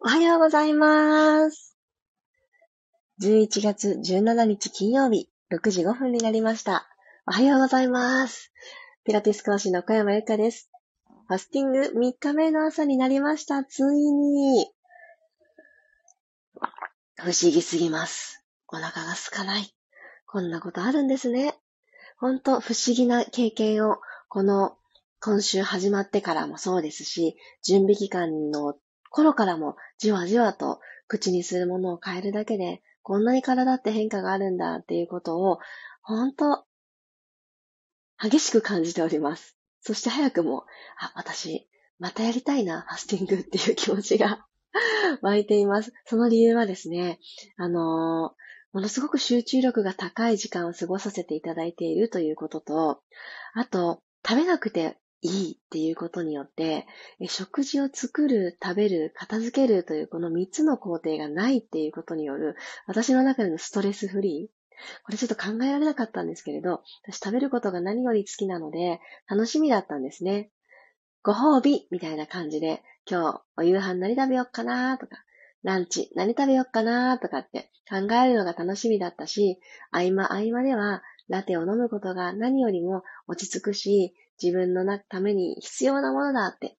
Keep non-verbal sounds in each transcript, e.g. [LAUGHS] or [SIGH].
おはようございます。11月17日金曜日、6時5分になりました。おはようございます。ピラティス講師の小山由かです。ファスティング3日目の朝になりました。ついに。不思議すぎます。お腹が空かない。こんなことあるんですね。ほんと不思議な経験を、この今週始まってからもそうですし、準備期間の頃からもじわじわと口にするものを変えるだけで、こんなに体って変化があるんだっていうことを、ほんと、激しく感じております。そして早くも、あ、私、またやりたいな、ファスティングっていう気持ちが [LAUGHS] 湧いています。その理由はですね、あのー、ものすごく集中力が高い時間を過ごさせていただいているということと、あと、食べなくていいっていうことによって、食事を作る、食べる、片付けるというこの3つの工程がないっていうことによる、私の中でのストレスフリー。これちょっと考えられなかったんですけれど、私食べることが何より好きなので、楽しみだったんですね。ご褒美みたいな感じで、今日お夕飯何食べよっかなとか、ランチ何食べよっかなとかって考えるのが楽しみだったし、合間合間ではラテを飲むことが何よりも落ち着くし、自分のために必要なものだって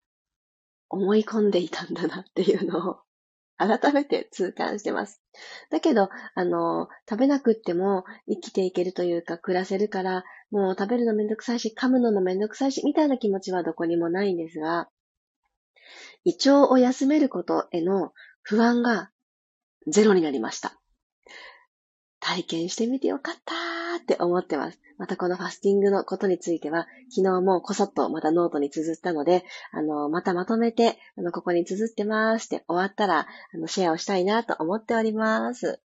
思い込んでいたんだなっていうのを [LAUGHS] 改めて痛感してます。だけど、あの、食べなくっても生きていけるというか暮らせるから、もう食べるのめんどくさいし、噛むのもめんどくさいし、みたいな気持ちはどこにもないんですが、胃腸を休めることへの不安がゼロになりました。体験してみてよかったって思ってます。またこのファスティングのことについては、昨日もこそっとまたノートに綴ったので、あの、またまとめて、あの、ここに綴ってますって終わったら、あの、シェアをしたいなと思っております。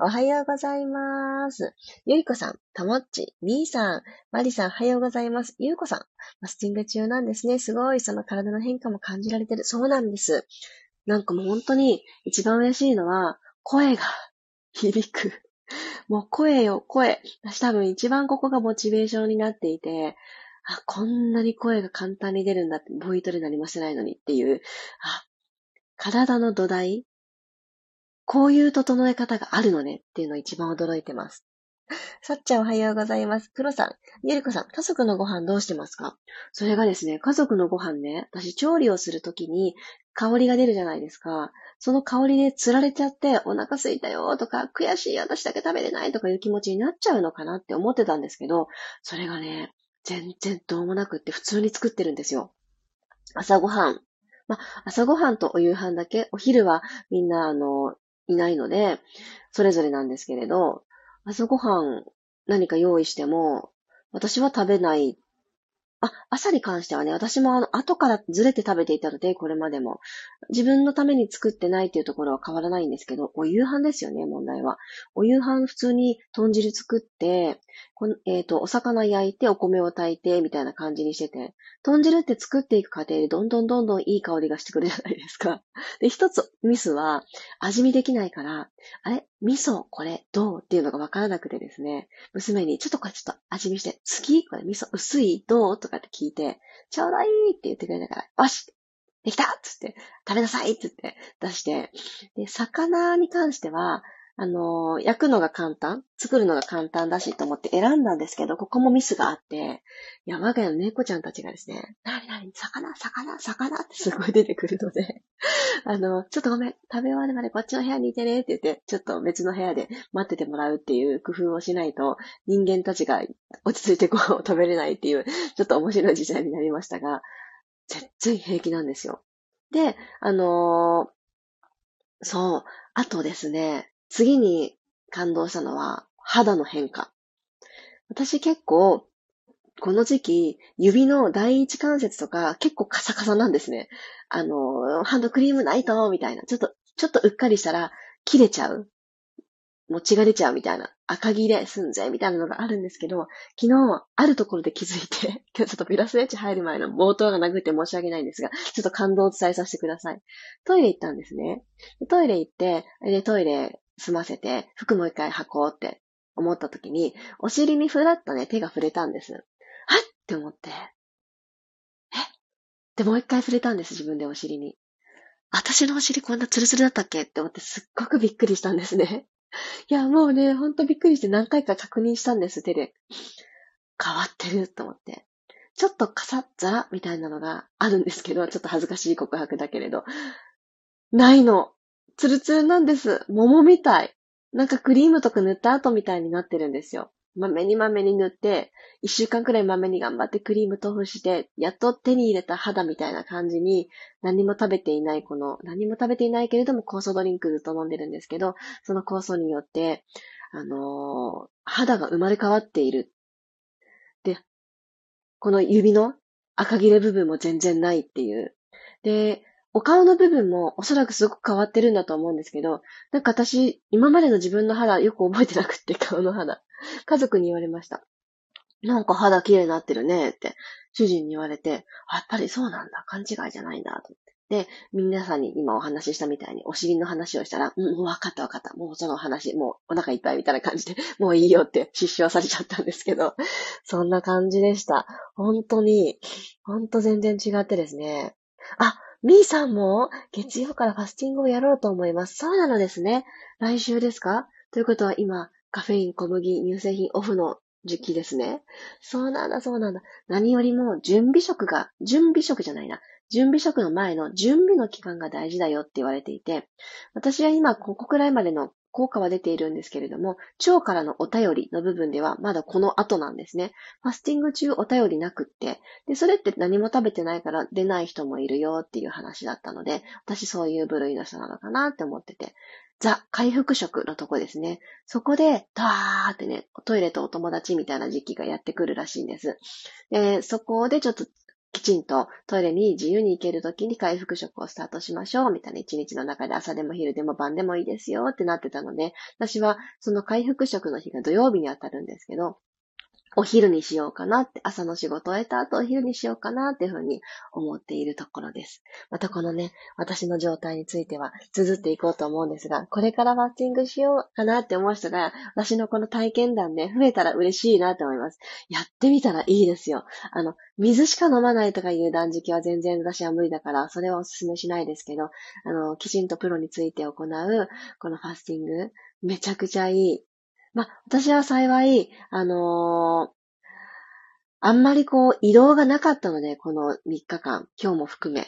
おはようございます。ゆいこさん、たもっち、みーさん、まりさん、おはようございます。ゆうこさん、ファスティング中なんですね。すごい、その体の変化も感じられてる。そうなんです。なんかもう本当に一番嬉しいのは、声が響く。[LAUGHS] もう声よ、声。私多分一番ここがモチベーションになっていて、あ、こんなに声が簡単に出るんだって、ボイトレ何もしてないのにっていう、あ、体の土台こういう整え方があるのねっていうのを一番驚いてます。さっちゃんおはようございます。プロさん、ゆりこさん、家族のご飯どうしてますか？それがですね、家族のご飯ね、私調理をするときに香りが出るじゃないですか。その香りで釣られちゃって、お腹すいたよとか、悔しい私だけ食べれないとかいう気持ちになっちゃうのかなって思ってたんですけど、それがね、全然どうもなくって普通に作ってるんですよ。朝ごはん。ま朝ごはんとお夕飯だけ、お昼はみんな、あの、いないので、それぞれなんですけれど、朝ごはん何か用意しても、私は食べないあ、朝に関してはね、私もあの、後からずれて食べていたので、これまでも。自分のために作ってないっていうところは変わらないんですけど、お夕飯ですよね、問題は。お夕飯普通に豚汁作って、えっ、ー、と、お魚焼いて、お米を炊いて、みたいな感じにしてて、豚汁って作っていく過程でどんどんどんどんいい香りがしてくるじゃないですか。[LAUGHS] で、一つミスは、味見できないから、あれ？味噌、これ、どう？っていうのがわからなくてですね、娘に、ちょっとこれちょっと味見して、好きこれ？味噌？薄い？どう？とかって聞いて、ちょうどいいって言ってくれながら、よし！できた！つって、食べなさい！って言って出して、で、魚に関しては、あの、焼くのが簡単作るのが簡単だしと思って選んだんですけど、ここもミスがあって、いや、我が家の猫ちゃんたちがですね、なになに、魚、魚、魚ってすごい出てくるので、[LAUGHS] あの、ちょっとごめん、食べ終わるまでこっちの部屋にいてねって言って、ちょっと別の部屋で待っててもらうっていう工夫をしないと、人間たちが落ち着いてご飯を食べれないっていう、ちょっと面白い時代になりましたが、全然平気なんですよ。で、あのー、そう、あとですね、次に感動したのは肌の変化。私結構、この時期、指の第一関節とか結構カサカサなんですね。あの、ハンドクリームないと、みたいな。ちょっと、ちょっとうっかりしたら切れちゃう。も血が出ちゃうみたいな。赤切れすんぜ、みたいなのがあるんですけど、昨日、あるところで気づいて、[LAUGHS] 今日ちょっとピラスエッジ入る前の冒頭が殴って申し訳ないんですが、ちょっと感動を伝えさせてください。トイレ行ったんですね。トイレ行って、で、トイレ済ませて、服もう一回履こうって思った時に、お尻にふらっとね、手が触れたんです。はっって思って。え？で、もう一回触れたんです、自分でお尻に。私のお尻こんなツルツルだったっけって思ってすっごくびっくりしたんですね。いや、もうね、ほんとびっくりして何回か確認したんです、手で。変わってると思って。ちょっとカサッザラみたいなのがあるんですけど、ちょっと恥ずかしい告白だけれど。ないの。ツルツルなんです。桃みたい。なんかクリームとか塗った後みたいになってるんですよ。まめにまめに塗って、一週間くらいまめに頑張ってクリーム塗布して、やっと手に入れた肌みたいな感じに、何も食べていないこの、何も食べていないけれども酵素ドリンクずっと飲んでるんですけど、その酵素によって、あのー、肌が生まれ変わっている。で、この指の赤切れ部分も全然ないっていう。で、お顔の部分もおそらくすごく変わってるんだと思うんですけど、なんか私、今までの自分の肌よく覚えてなくって、[LAUGHS] 顔の肌。家族に言われました。なんか肌綺麗になってるねって、主人に言われて、やっぱりそうなんだ、勘違いじゃないんだ、と。で、皆さんに今お話ししたみたいにお尻の話をしたら、うん、もう分かった分かった。もうその話、もうお腹いっぱいみたいな感じで、[LAUGHS] もういいよって失笑されちゃったんですけど、そんな感じでした。本当に、本当全然違ってですね。あ、みーさんも月曜からファスティングをやろうと思います。そうなのですね。来週ですか？ということは今、カフェイン、小麦、乳製品オフの時期ですね。そうなんだ、そうなんだ。何よりも準備食が、準備食じゃないな。準備食の前の準備の期間が大事だよって言われていて、私は今ここくらいまでの効果は出ているんですけれども、腸からのお便りの部分ではまだこの後なんですね。ファスティング中お便りなくって、で、それって何も食べてないから出ない人もいるよっていう話だったので、私そういう部類の人なのかなって思ってて、ザ・回復食のとこですね。そこで、ダーってね、トイレとお友達みたいな時期がやってくるらしいんです。で、そこでちょっときちんとトイレに自由に行けるときに回復食をスタートしましょう、みたいな。一日の中で朝でも昼でも晩でもいいですよ。ってなってたので、私はその回復食の日が土曜日に当たるんですけど、お昼にしようかなって、朝の仕事を終えた後お昼にしようかなっていうふうに思っているところです。またこのね、私の状態については綴っていこうと思うんですが、これからファッティングしようかなって思う人が、私のこの体験談、ね、増えたら嬉しいなって思います。やってみたらいいですよ。あの、水しか飲まないとかいう断食は全然私は無理だから、それはお勧めしないですけど、あの、きちんとプロについて行う、このファスティング、めちゃくちゃいいまあ、私は幸い、あのー、あんまりこう、移動がなかったので、この3日間、今日も含め。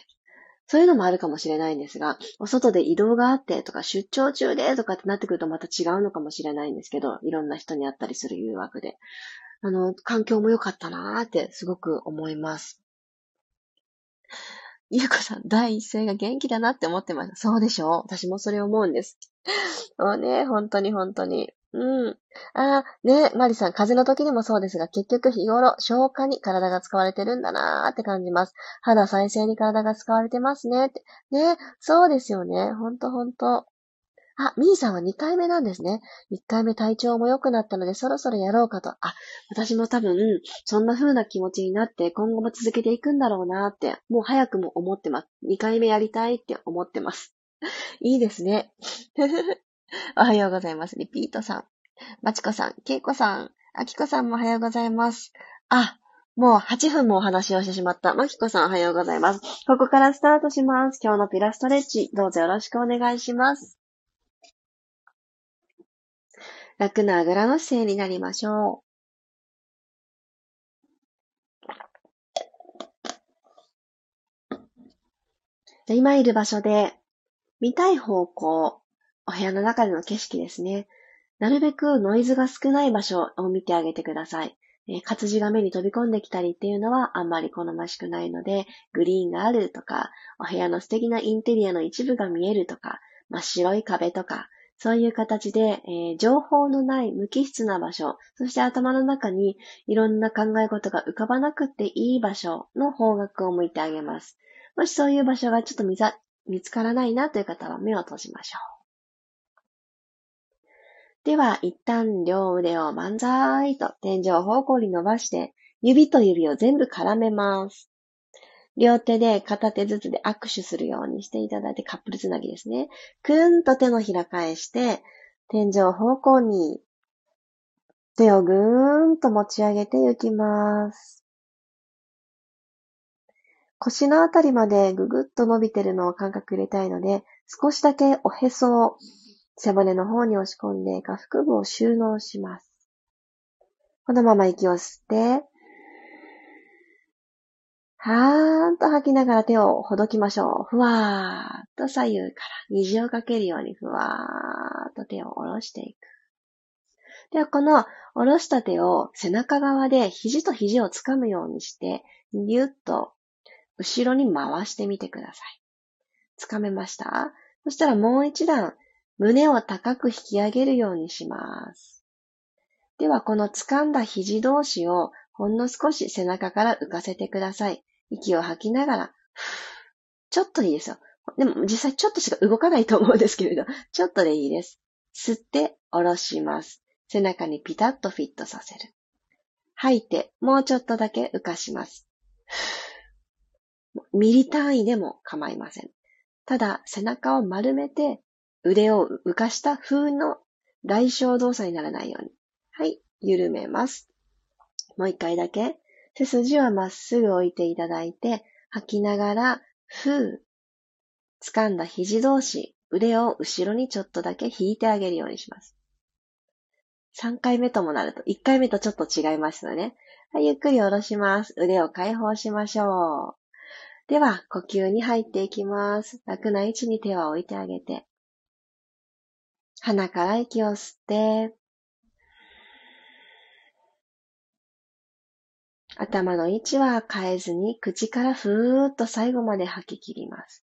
そういうのもあるかもしれないんですが、お外で移動があってとか、出張中でとかってなってくるとまた違うのかもしれないんですけど、いろんな人に会ったりする誘惑で。あの、環境も良かったなーってすごく思います。ゆうこさん、第一声が元気だなって思ってました。そうでしょう私もそれ思うんです。もうね、本当に本当に。うん。ああ、ね、マリさん、風邪の時にもそうですが、結局日頃、消化に体が使われてるんだなーって感じます。肌再生に体が使われてますねって。ね、そうですよね。ほんとほんと。あ、ミーさんは2回目なんですね。1回目体調も良くなったので、そろそろやろうかと。あ、私も多分、そんな風な気持ちになって、今後も続けていくんだろうなって、もう早くも思ってます。2回目やりたいって思ってます。いいですね。[LAUGHS] おはようございます。リピートさん。まちこさん、けいこさん、あきこさんもおはようございます。あ、もう8分もお話をしてしまった。まきこさんおはようございます。ここからスタートします。今日のピラストレッチ、どうぞよろしくお願いします。楽なあぐらの姿勢になりましょう。今いる場所で見たい方向、お部屋の中での景色ですね。なるべくノイズが少ない場所を見てあげてください。え、活字が目に飛び込んできたりっていうのはあんまり好ましくないので、グリーンがあるとか、お部屋の素敵なインテリアの一部が見えるとか、真っ白い壁とか、そういう形で、えー、情報のない無機質な場所、そして頭の中にいろんな考え事が浮かばなくていい場所の方角を向いてあげます。もしそういう場所がちょっと見つからないなという方は目を閉じましょう。では、一旦両腕を万歳と天井方向に伸ばして、指と指を全部絡めます。両手で片手ずつで握手するようにしていただいてカップルつなぎですね。くーんと手のひら返して、天井方向に手をぐーんと持ち上げていきます。腰のあたりまでぐぐっと伸びてるのを感覚入れたいので、少しだけおへそを背骨の方に押し込んで下腹部を収納します。このまま息を吸って、はーんと吐きながら手をほどきましょう。ふわーっと左右から虹をかけるようにふわーっと手を下ろしていく。では、この下ろした手を背中側で肘と肘をつかむようにして、ぎゅっと後ろに回してみてください。つかめました？そしたらもう一段胸を高く引き上げるようにします。では、この掴んだ肘同士をほんの少し背中から浮かせてください。息を吐きながら、[SIGHS] ちょっとでいいですよ。でも実際ちょっとしか動かないと思うんですけれど、[LAUGHS] ちょっとでいいです。吸って下ろします。背中にピタッとフィットさせる。吐いて、もうちょっとだけ浮かします。[SIGHS] ミリ単位でも構いません。ただ、背中を丸めて、腕を浮かした風の来小動作にならないように。はい、緩めます。もう一回だけ。背筋はまっすぐ置いていただいて、吐きながら、ふう。掴んだ肘同士、腕を後ろにちょっとだけ引いてあげるようにします。3回目ともなると、1回目とちょっと違いますよね。はい、ゆっくり下ろします。腕を解放しましょう。では、呼吸に入っていきます。楽な位置に手は置いてあげて。鼻から息を吸って、頭の位置は変えずに口からふーっと最後まで吐き切ります。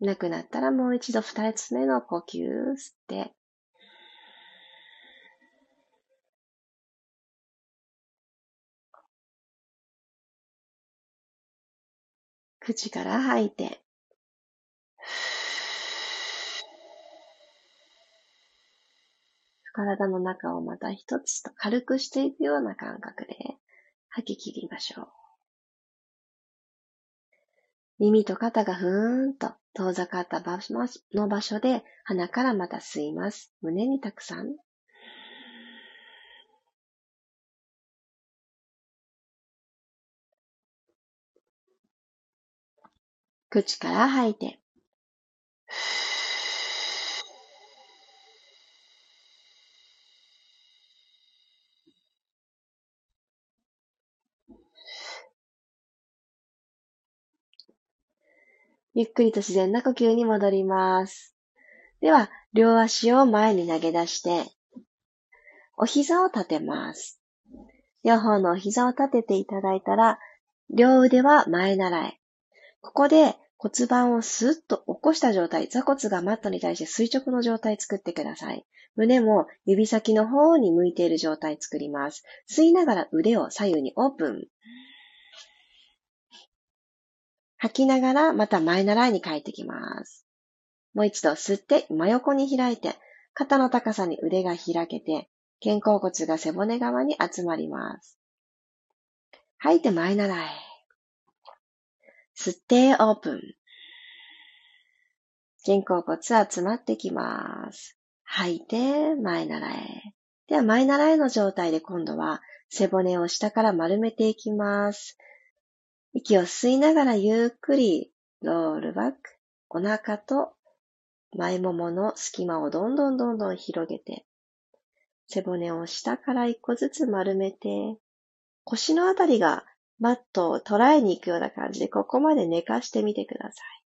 なくなったらもう一度二つ目の呼吸吸って、口から吐いて、体の中をまた一つと軽くしていくような感覚で吐き切りましょう。耳と肩がふーんと遠ざかった場所の場所で鼻からまた吸います。胸にたくさん口から吐いて。ゆっくりと自然な呼吸に戻ります。では、両足を前に投げ出して、お膝を立てます。両方のお膝を立てていただいたら、両腕は前習え。ここで骨盤をスッと起こした状態、座骨がマットに対して垂直の状態作ってください。胸も指先の方に向いている状態作ります。吸いながら腕を左右にオープン。吐きながらまた前習いに帰ってきます。もう一度吸って真横に開いて、肩の高さに腕が開けて、肩甲骨が背骨側に集まります。吐いて前習い。吸ってオープン。肩甲骨集まってきます。吐いて前習え。では前習えの状態で今度は背骨を下から丸めていきます。息を吸いながらゆっくりロールバック。お腹と前ももの隙間をどんどんどんどん広げて、背骨を下から一個ずつ丸めて、腰のあたりがマットを捉えに行くような感じで、ここまで寝かしてみてください。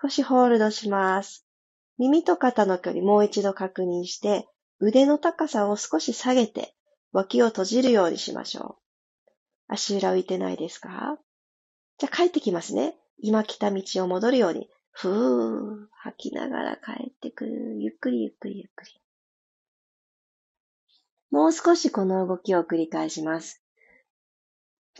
少しホールドします。耳と肩の距離もう一度確認して、腕の高さを少し下げて、脇を閉じるようにしましょう。足裏浮いてないですか？じゃあ帰ってきますね。今来た道を戻るように、ふー、吐きながら帰ってくる。ゆっくりゆっくりゆっくり。もう少しこの動きを繰り返します。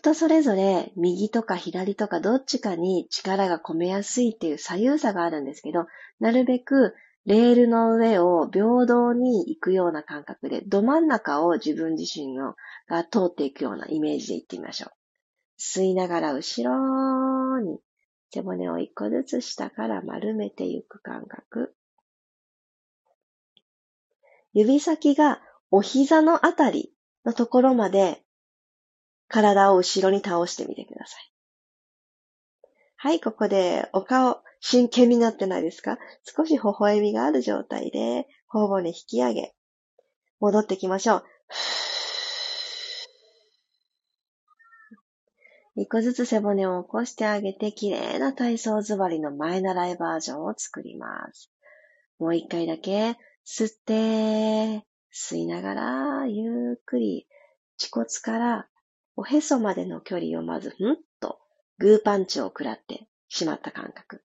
人それぞれ右とか左とかどっちかに力が込めやすいっていう左右差があるんですけど、なるべくレールの上を平等に行くような感覚で、ど真ん中を自分自身のが通っていくようなイメージで行ってみましょう。吸いながら後ろに、背骨を一個ずつ下から丸めていく感覚。指先がお膝のあたりのところまで体を後ろに倒してみてください。はい、ここでお顔、真剣になってないですか？少し微笑みがある状態で、頬骨引き上げ、戻ってきましょう。一個ずつ背骨を起こしてあげて、綺麗な体操座りの前習いバージョンを作ります。もう一回だけ、吸って、吸いながら、ゆっくり、恥骨からおへそまでの距離をまず、ふんと、グーパンチを食らってしまった感覚。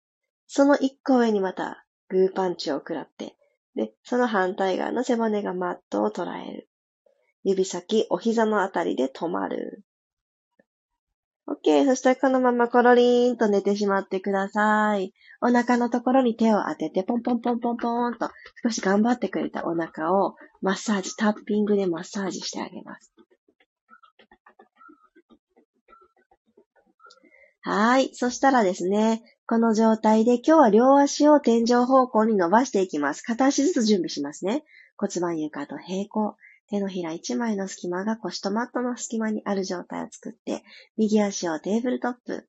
その一個上にまた、グーパンチを食らって、で、その反対側の背骨がマットを捉える。指先、お膝のあたりで止まる。OK。そしたらこのままコロリーンと寝てしまってください。お腹のところに手を当てて、ポンポンポンポンポンと少し頑張ってくれたお腹をマッサージ、タッピングでマッサージしてあげます。はい。そしたらですね、この状態で今日は両足を天井方向に伸ばしていきます。片足ずつ準備しますね。骨盤床と平行。手のひら一枚の隙間が腰とマットの隙間にある状態を作って、右足をテーブルトップ。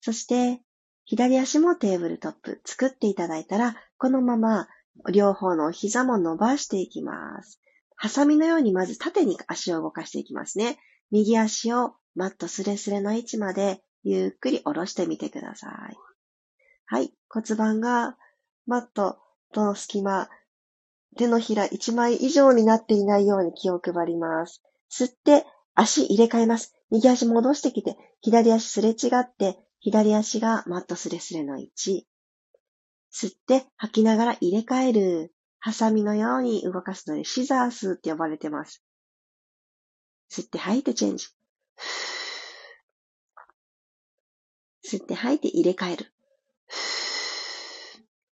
そして、左足もテーブルトップ作っていただいたら、このまま両方の膝も伸ばしていきます。ハサミのようにまず縦に足を動かしていきますね。右足をマットスレスレの位置までゆっくり下ろしてみてください。はい。骨盤がマットとの隙間、手のひら1枚以上になっていないように気を配ります。吸って、足入れ替えます。右足戻してきて、左足すれ違って、左足がマットスレスレの位置。吸って、吐きながら入れ替える。ハサミのように動かすので、シザースって呼ばれてます。吸って吐いてチェンジ。吸って吐いて入れ替える。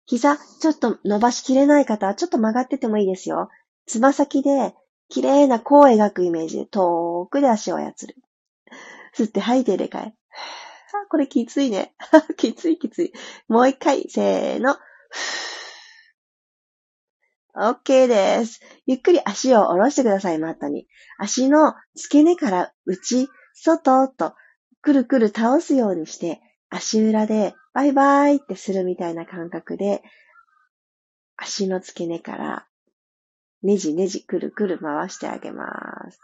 膝、ちょっと伸ばしきれない方は、ちょっと曲がっててもいいですよ。つま先で、綺麗な弧を描くイメージで、遠くで足を操る。吸って吐いて入れ替え。あ、これきついね。[LAUGHS] きついきつい。もう一回、せーの。OK です。ゆっくり足を下ろしてください、マットに。足の付け根から内、外と、くるくる倒すようにして、足裏でバイバイってするみたいな感覚で、足の付け根からねじねじくるくる回してあげます。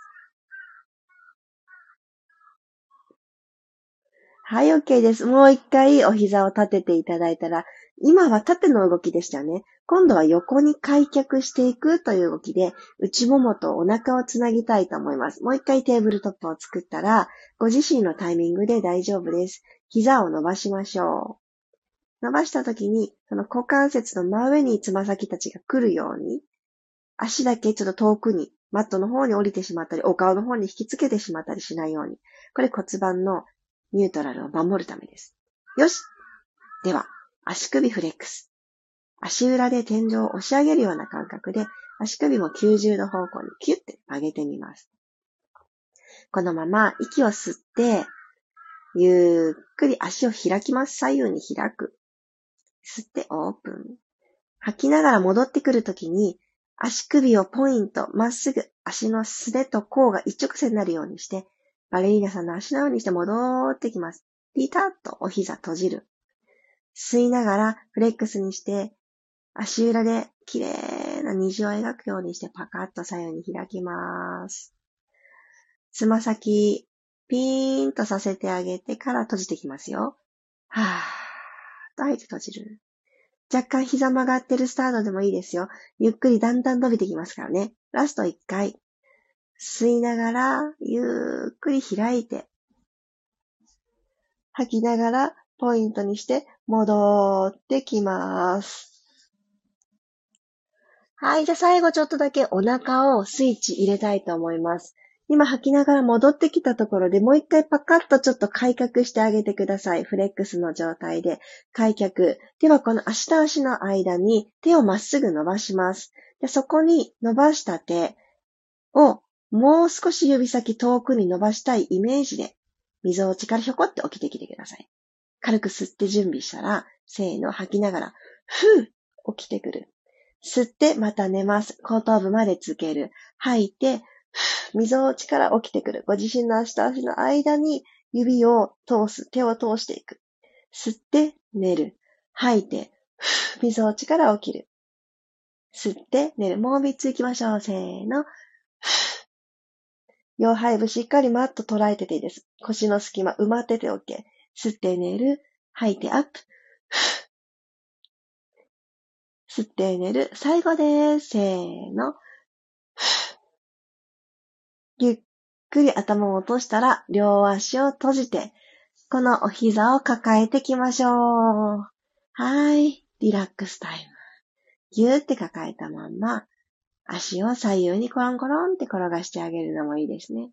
はい、OK です。もう一回お膝を立てていただいたら、今は縦の動きでしたね。今度は横に開脚していくという動きで、内ももとお腹をつなぎたいと思います。もう一回テーブルトップを作ったら、ご自身のタイミングで大丈夫です。膝を伸ばしましょう。伸ばした時に、その股関節の真上につま先たちが来るように、足だけちょっと遠くに、マットの方に降りてしまったり、お顔の方に引きつけてしまったりしないように。これ骨盤のニュートラルを守るためです。よしでは、足首フレックス。足裏で天井を押し上げるような感覚で、足首も90度方向にキュッて曲げてみます。このまま息を吸って、ゆっくり足を開きます。左右に開く。吸ってオープン。吐きながら戻ってくるときに、足首をポイント、まっすぐ、足のすねと甲が一直線になるようにして、バレリーナさんの足のようにして戻ってきます。ピタッとお膝閉じる。吸いながらフレックスにして、足裏で綺麗な虹を描くようにしてパカッと左右に開きます。つま先、ピーンとさせてあげてから閉じてきますよ。はぁーと吐いて閉じる。若干膝曲がってるスタートでもいいですよ。ゆっくりだんだん伸びてきますからね。ラスト1回。吸いながら、ゆっくり開いて、吐きながら、ポイントにして戻ってきます。はい。じゃあ最後ちょっとだけお腹をスイッチ入れたいと思います。今吐きながら戻ってきたところでもう一回パカッとちょっと開脚してあげてください。フレックスの状態で開脚。ではこの足と足の間に手をまっすぐ伸ばします。でそこに伸ばした手をもう少し指先遠くに伸ばしたいイメージで、溝落ちからひょこって起きてきてください。軽く吸って準備したら、せーの、吐きながら、ふう起きてくる。吸ってまた寝ます。後頭部までつける。吐いて、溝落ちから起きてくる。ご自身の足と足の間に指を通す。手を通していく。吸って寝る。吐いて、溝落ちから起きる。吸って寝る。もう三つ行きましょう。せーの。腰背部しっかりマット捉えてていいです。腰の隙間埋まってて OK。吸って寝る。吐いてアップ。吸って寝る。最後です。せーの。ゆっくり頭を落としたら、両足を閉じて、このお膝を抱えてきましょう。はい。リラックスタイム。ぎゅーって抱えたまんま、足を左右にコロンコロンって転がしてあげるのもいいですね。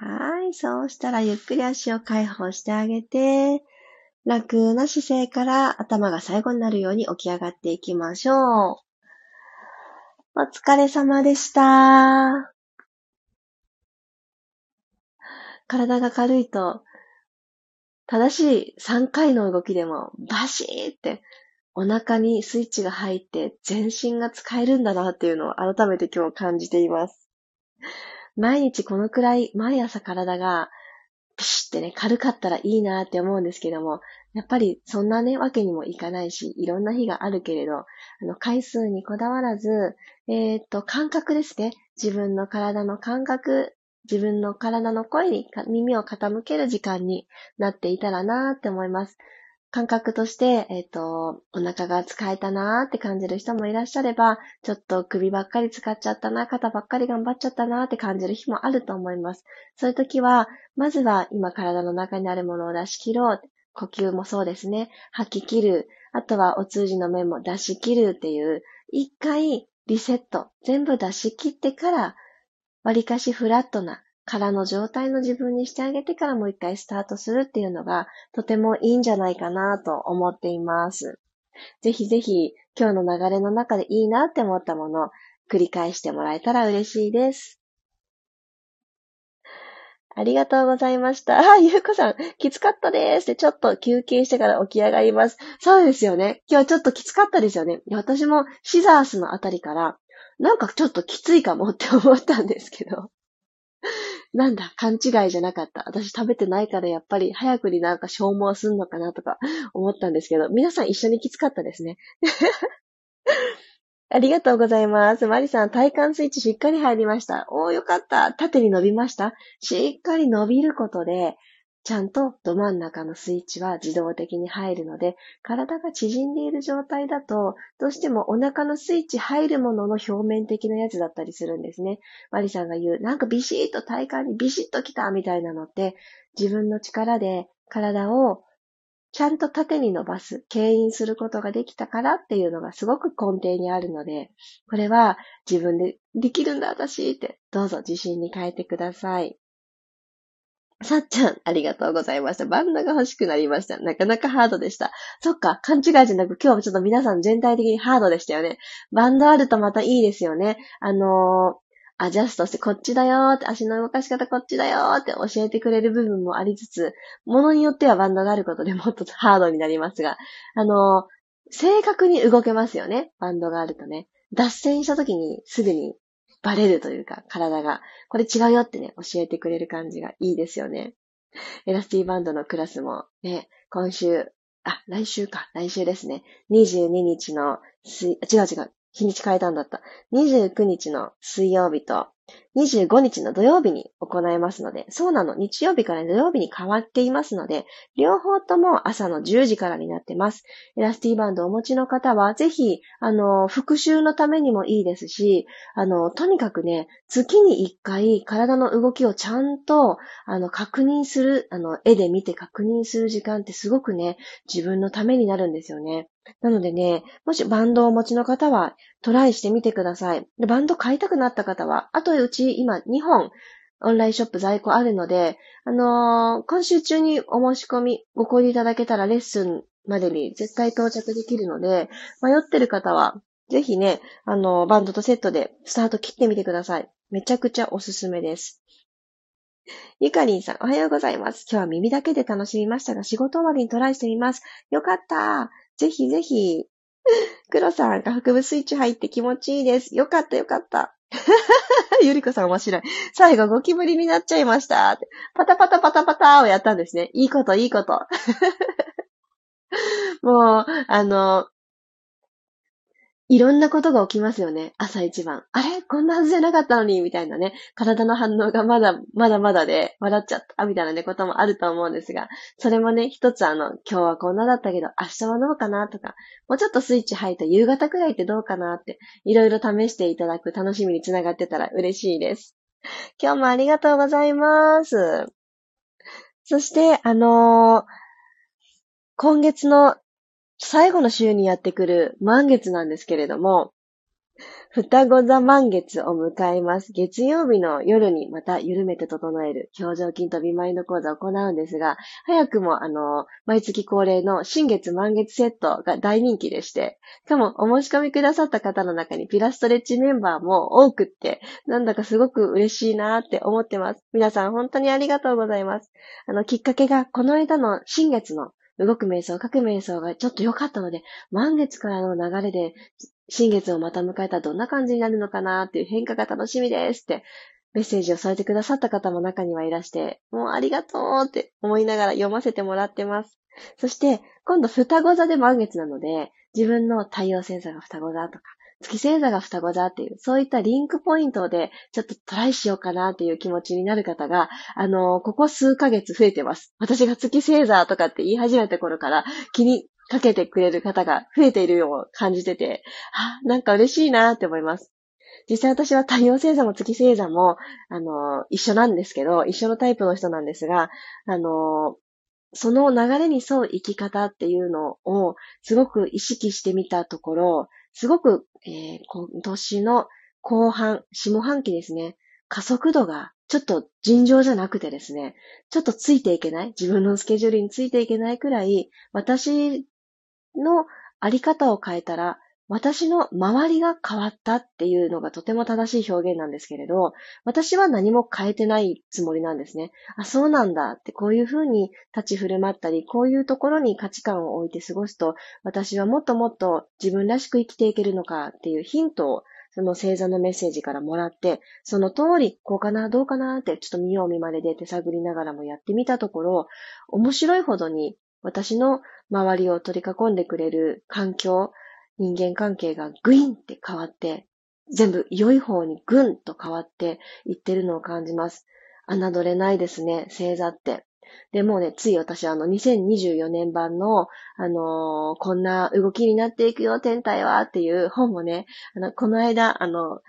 はい。そうしたらゆっくり足を解放してあげて、楽な姿勢から頭が最後になるように起き上がっていきましょう。お疲れ様でした。体が軽いと、正しい3回の動きでもバシーってお腹にスイッチが入って全身が使えるんだなっていうのを改めて今日感じています。毎日このくらい毎朝体がピシってね、軽かったらいいなって思うんですけども、やっぱりそんなね、わけにもいかないし、いろんな日があるけれど、あの、回数にこだわらず、えっ、と、感覚ですね。自分の体の感覚、自分の体の声に耳を傾ける時間になっていたらなって思います。感覚として、えっ、ー、と、お腹が使えたなーって感じる人もいらっしゃれば、ちょっと首ばっかり使っちゃったな、肩ばっかり頑張っちゃったなーって感じる日もあると思います。そういう時は、まずは今体の中にあるものを出し切ろう。呼吸もそうですね。吐き切る。あとはお通じの面も出し切るっていう、一回リセット、全部出し切ってから、割かしフラットな空の状態の自分にしてあげてからもう一回スタートするっていうのがとてもいいんじゃないかなと思っています。ぜひぜひ今日の流れの中でいいなって思ったもの繰り返してもらえたら嬉しいです。ありがとうございました。あ、ゆうこさん、きつかったです。ちょっと休憩してから起き上がります。そうですよね。今日ちょっときつかったですよね。私もシザースのあたりから、なんかちょっときついかもって思ったんですけど。なんだ、勘違いじゃなかった。私食べてないからやっぱり早くになんか消耗すんのかなとか思ったんですけど、皆さん一緒にきつかったですね。[LAUGHS] ありがとうございます。マリさん、体幹スイッチしっかり入りました。おー、よかった。縦に伸びましたしっかり伸びることで、ちゃんとど真ん中のスイッチは自動的に入るので、体が縮んでいる状態だと、どうしてもお腹のスイッチ入るものの表面的なやつだったりするんですね。マリさんが言う、なんかビシッと体幹にビシッときたみたいなのって、自分の力で体をちゃんと縦に伸ばす、牽引することができたからっていうのがすごく根底にあるので、これは自分でできるんだ私って、どうぞ自信に変えてください。さっちゃん、ありがとうございました。バンドが欲しくなりました。なかなかハードでした。そっか、勘違いじゃなく、今日はちょっと皆さん全体的にハードでしたよね。バンドあるとまたいいですよね。あのー、アジャストしてこっちだよーって、足の動かし方こっちだよーって教えてくれる部分もありつつ、ものによってはバンドがあることで [LAUGHS] もっとハードになりますが、あのー、正確に動けますよね。バンドがあるとね。脱線した時にすぐにバレるというか、体が、これ違うよってね、教えてくれる感じがいいですよね。エラスティバンドのクラスもね、今週、あ、来週か、来週ですね。22日の水、違う違う、日にち変えたんだった。29日の水曜日と25日の土曜日に行いますので、そうなの、日曜日から土曜日に変わっていますので、両方とも朝の10時からになってます。エラスティバンドをお持ちの方は、ぜひ、あの、復習のためにもいいですし、あの、とにかくね、月に1回体の動きをちゃんと、あの、確認する、あの、絵で見て確認する時間ってすごくね、自分のためになるんですよね。なのでね、もしバンドをお持ちの方はトライしてみてください。でバンド買いたくなった方は、あとうち今2本オンラインショップ在庫あるので、あのー、今週中にお申し込みご購入いただけたらレッスンまでに絶対到着できるので、迷ってる方はぜひね、あの、バンドとセットでスタート切ってみてください。めちゃくちゃおすすめです。ゆかりんさん、おはようございます。今日は耳だけで楽しみましたが、仕事終わりにトライしてみます。よかった。ぜひぜひ。黒さん、が腹部スイッチ入って気持ちいいです。よかったよかった。[LAUGHS] ゆりこさん面白い。最後ゴキブリになっちゃいました。パタパタパタパタをやったんですね。いいこと、いいこと。[LAUGHS] もう、あの、いろんなことが起きますよね。朝一番。あれ？こんなはずじゃなかったのにみたいなね。体の反応がまだ、まだまだで笑っちゃったみたいなね、こともあると思うんですが、それもね、一つあの、今日はこんなだったけど、明日はどうかな？とか、もうちょっとスイッチ入った夕方くらいってどうかな？って、いろいろ試していただく楽しみにつながってたら嬉しいです。今日もありがとうございます。そして、あのー、今月の最後の週にやってくる満月なんですけれども、双子座満月を迎えます。月曜日の夜にまた緩めて整える表情筋とビマインド講座を行うんですが、早くもあの、毎月恒例の新月満月セットが大人気でして、しかもお申し込みくださった方の中にピラストレッチメンバーも多くって、なんだかすごく嬉しいなって思ってます。皆さん本当にありがとうございます。あの、きっかけがこの間の新月の動く瞑想、書く瞑想がちょっと良かったので、満月からの流れで、新月をまた迎えたらどんな感じになるのかなっていう変化が楽しみですってメッセージを添えてくださった方も中にはいらして、もうありがとうって思いながら読ませてもらってます。そして、今度双子座で満月なので、自分の太陽星座が双子座とか、月星座が双子座っていう、そういったリンクポイントで、ちょっとトライしようかなっていう気持ちになる方が、あの、ここ数ヶ月増えてます。私が月星座とかって言い始めた頃から気にかけてくれる方が増えているよう感じてて、あ、なんか嬉しいなって思います。実際私は太陽星座も月星座も、あの、一緒なんですけど、一緒のタイプの人なんですが、あの、その流れに沿う生き方っていうのをすごく意識してみたところ、すごく、えー、今年の後半、下半期ですね、加速度がちょっと尋常じゃなくてですね、ちょっとついていけない、自分のスケジュールについていけないくらい、私のあり方を変えたら、私の周りが変わったっていうのがとても正しい表現なんですけれど、私は何も変えてないつもりなんですね。あ、そうなんだって、こういうふうに立ち振る舞ったり、こういうところに価値観を置いて過ごすと、私はもっともっと自分らしく生きていけるのかっていうヒントをその星座のメッセージからもらって、その通り、こうかな、どうかなって、ちょっと見よう見まねで手探りながらもやってみたところ、面白いほどに私の周りを取り囲んでくれる環境、人間関係がグインって変わって、全部良い方にグンと変わっていってるのを感じます。侮れないですね、星座って。で、もうね、つい私あの2024年版の、あのー、こんな動きになっていくよ、天体はっていう本もね、あの、この間、あの、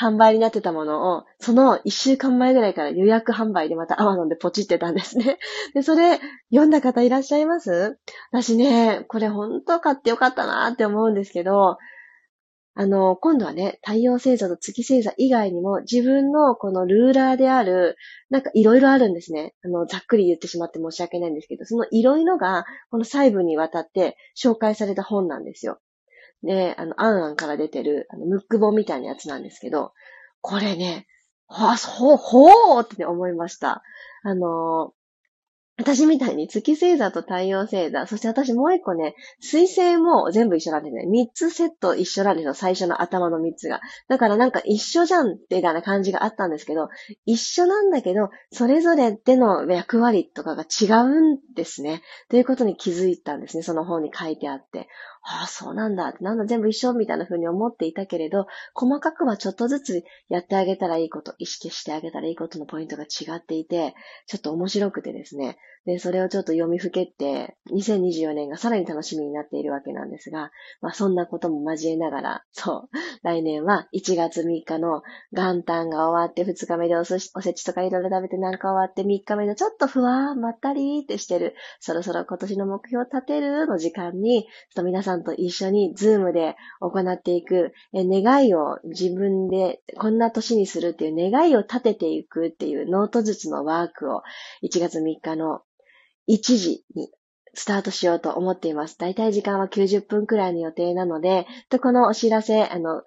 販売になってたものを、その一週間前ぐらいから予約販売でまたアマゾンでポチってたんですね。[LAUGHS] で、それ読んだ方いらっしゃいます？私ね、これ本当買ってよかったなって思うんですけど、あの、今度はね、太陽星座と月星座以外にも自分のこのルーラーである、なんかいろいろあるんですね。あの、ざっくり言ってしまって申し訳ないんですけど、そのいろいろがこの細部にわたって紹介された本なんですよ。で、あの、アンアンから出てる、あの、ムック本みたいなやつなんですけど、これね、あ、そう、ほーって思いました。あの、私みたいに月星座と太陽星座、そして私もう一個ね、水星も全部一緒なんですね。三つセット一緒なんですよ。最初の頭の三つが。だからなんか一緒じゃんってな感じがあったんですけど、一緒なんだけど、それぞれでの役割とかが違うんですね。ということに気づいたんですね。その本に書いてあって。ああ、そうなんだ。なんだ、全部一緒みたいな風に思っていたけれど、細かくはちょっとずつやってあげたらいいこと、意識してあげたらいいことのポイントが違っていて、ちょっと面白くてですね。で、それをちょっと読みふけって、2024年がさらに楽しみになっているわけなんですが、まあそんなことも交えながら、そう、来年は1月3日の元旦が終わって2日目でお寿司、おせちとかいろいろ食べてなんか終わって3日目のちょっとふわーまったりーってしてる、そろそろ今年の目標を立てるの時間に、ちょっと皆さんと一緒にズームで行っていく、え願いを自分でこんな年にするっていう願いを立てていくっていうノート術のワークを1月3日の1時にスタートしようと思っています。だいたい時間は90分くらいの予定なので、とこのお知らせ、あの、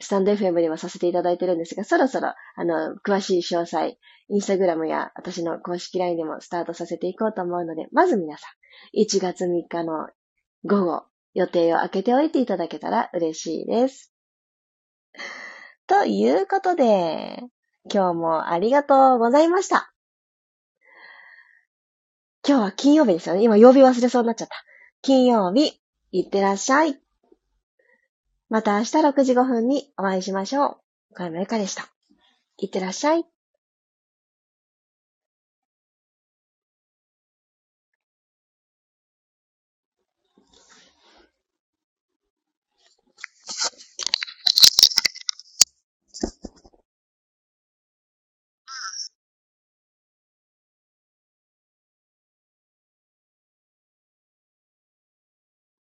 スタンド FM ではさせていただいてるんですが、そろそろ、あの、詳しい詳細、インスタグラムや私の公式 LINE でもスタートさせていこうと思うので、まず皆さん、1月3日の午後、予定を空けておいていただけたら嬉しいです。ということで、今日もありがとうございました。今日は金曜日ですよね。今曜日忘れそうになっちゃった。金曜日、いってらっしゃい。また明日6時5分にお会いしましょう。岡山ゆかでした？いってらっしゃい。